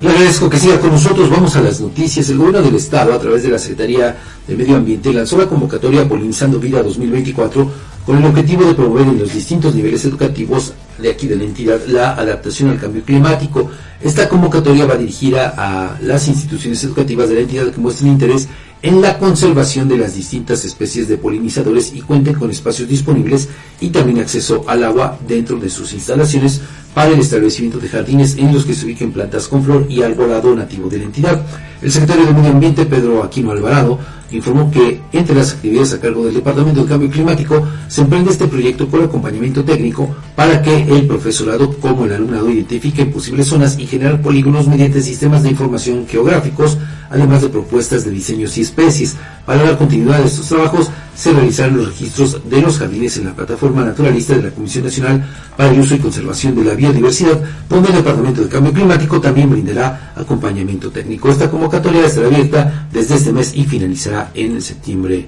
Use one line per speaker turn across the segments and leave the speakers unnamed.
Le agradezco que siga con nosotros. Vamos a las noticias. El gobierno del Estado, a través de la Secretaría de Medio Ambiente, lanzó la convocatoria Polinizando Vida 2024 con el objetivo de promover en los distintos niveles educativos de aquí de la entidad la adaptación al cambio climático. Esta convocatoria va dirigida a las instituciones educativas de la entidad que muestren interés en la conservación de las distintas especies de polinizadores y cuenten con espacios disponibles y también acceso al agua dentro de sus instalaciones para el establecimiento de jardines en los que se ubiquen plantas con flor y arbolado nativo de la entidad. El secretario de Medio Ambiente, Pedro Aquino Alvarado, informó que entre las actividades a cargo del Departamento de Cambio Climático se emprende este proyecto por acompañamiento técnico para que el profesorado como el alumnado identifiquen posibles zonas y generar polígonos mediante sistemas de información geográficos, además de propuestas de diseños y especies. Para dar continuidad a estos trabajos, se realizarán los registros de los jardines en la plataforma naturalista de la Comisión Nacional para el Uso y Conservación de la Biodiversidad, donde el Departamento de Cambio Climático también brindará acompañamiento técnico. Esta convocatoria estará abierta desde este mes y finalizará en septiembre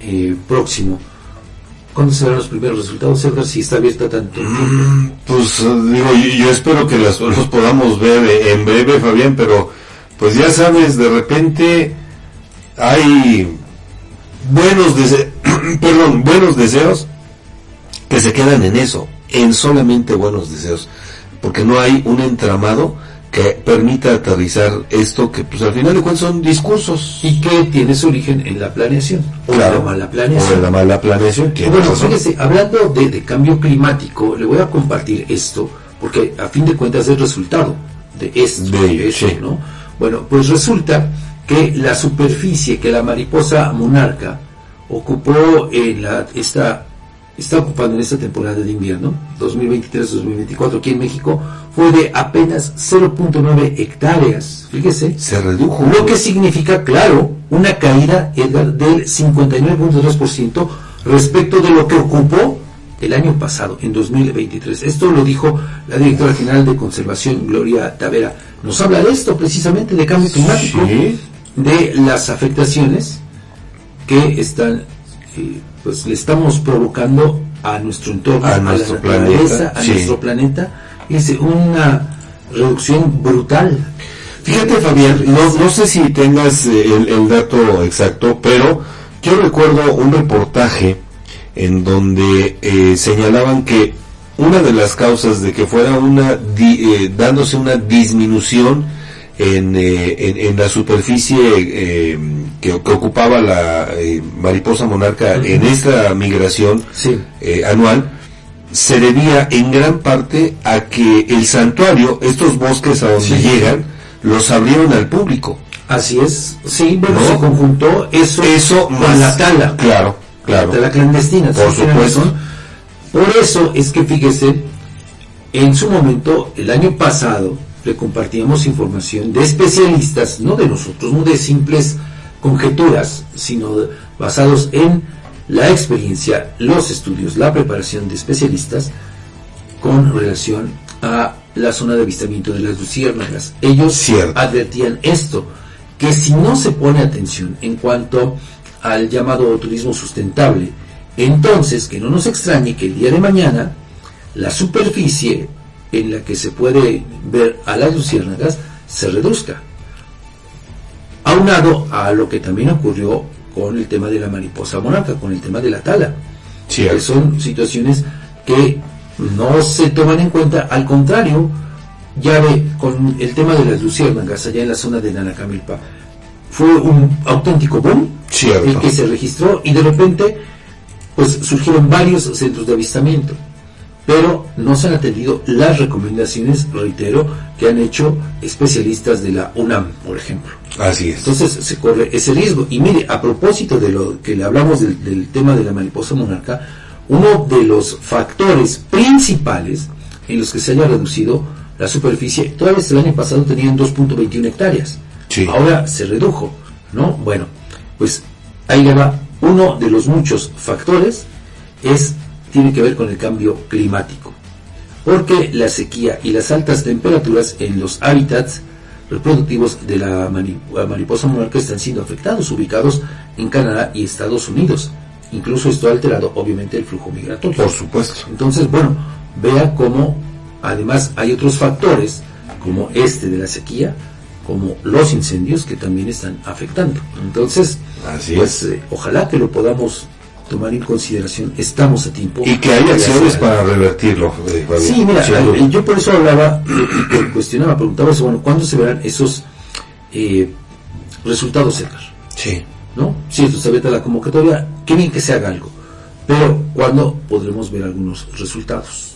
eh, próximo. ¿Cuándo serán los primeros resultados, Edgar? Si está abierta tanto
mm, Pues digo, yo, espero que los podamos ver en breve, Fabián, pero pues ya sabes, de repente hay buenos deseos, perdón, buenos deseos que se quedan en eso, en solamente buenos deseos, porque no hay un entramado que permita aterrizar esto que pues al final de cuentas son discursos.
Y que tiene su origen en la planeación
o la mala planeación.
O la mala planeación bueno fíjese hablando de, cambio climático le voy a compartir esto porque a fin de cuentas es el resultado de esto, de eso, ¿no? bueno pues resulta que la superficie que la mariposa monarca ocupó en la, está, está ocupando en esta temporada de invierno, 2023-2024 aquí en México, fue de apenas 0.9 hectáreas. Fíjese.
Se redujo.
Lo que significa, claro, una caída del 59.2% respecto de lo que ocupó el año pasado, en 2023. Esto lo dijo la directora general de Conservación, Gloria Tavera. Nos habla de esto precisamente, de cambio climático de las afectaciones que están eh, pues le estamos provocando a nuestro entorno,
a, nuestro planeta,
a nuestro planeta, es una reducción brutal.
Fíjate Fabián, no, no sé si tengas eh, el, dato exacto, pero yo recuerdo un reportaje en donde eh, señalaban que una de las causas de que fuera una dándose una disminución eh, en, la superficie eh, que, ocupaba la eh, mariposa monarca en esta migración anual, se debía en gran parte a que el santuario, estos bosques a donde llegan, los abrieron al público.
Así es, sí, bueno, se conjuntó eso,
eso
con la tala.
Claro, claro.
La clandestina,
por supuesto.
Por eso es que fíjese, en su momento, el año pasado, le compartíamos información de especialistas, no de nosotros, no de simples conjeturas, sino basados en la experiencia, los estudios, la preparación de especialistas con relación a la zona de avistamiento de las luciérnagas. Ellos advertían esto, que si no se pone atención en cuanto al llamado turismo sustentable, entonces que no nos extrañe que el día de mañana la superficie en la que se puede ver a las luciérnagas se reduzca. Aunado a lo que también ocurrió con el tema de la mariposa monarca, con el tema de la tala. Que son situaciones que no se toman en cuenta, al contrario, ya ve, con el tema de las luciérnagas allá en la zona de Nanacamilpa, fue un auténtico boom el que se registró y de repente pues surgieron varios centros de avistamiento pero no se han atendido las recomendaciones, reitero, que han hecho especialistas de la UNAM, por ejemplo.
Así es.
Entonces se corre ese riesgo. Y mire, a propósito de lo que le hablamos del, tema de la mariposa monarca, uno de los factores principales en los que se haya reducido la superficie, todavía el año pasado tenían 2.21 hectáreas. Ahora se redujo, ¿no? Bueno, pues ahí le va. Uno de los muchos factores es tiene que ver con el cambio climático, porque la sequía y las altas temperaturas en los hábitats reproductivos de la mariposa monarca están siendo afectados, ubicados en Canadá y Estados Unidos. Incluso esto ha alterado obviamente el flujo migratorio.
Por supuesto.
Entonces, bueno, vea cómo además hay otros factores como este de la sequía, como los incendios que también están afectando. Entonces,
Así
pues,
es.
eh, ojalá que lo podamos tomar en consideración. Estamos a tiempo.
Y que hay acciones para revertirlo. eh.
Sí, mira, eh, yo por eso hablaba, eh, cuestionaba, preguntaba, eso, bueno, ¿cuándo se verán esos eh, resultados, Edgar?
Sí.
¿No? Si esto se abierta la convocatoria, qué bien que se haga algo, pero ¿cuándo podremos ver algunos resultados?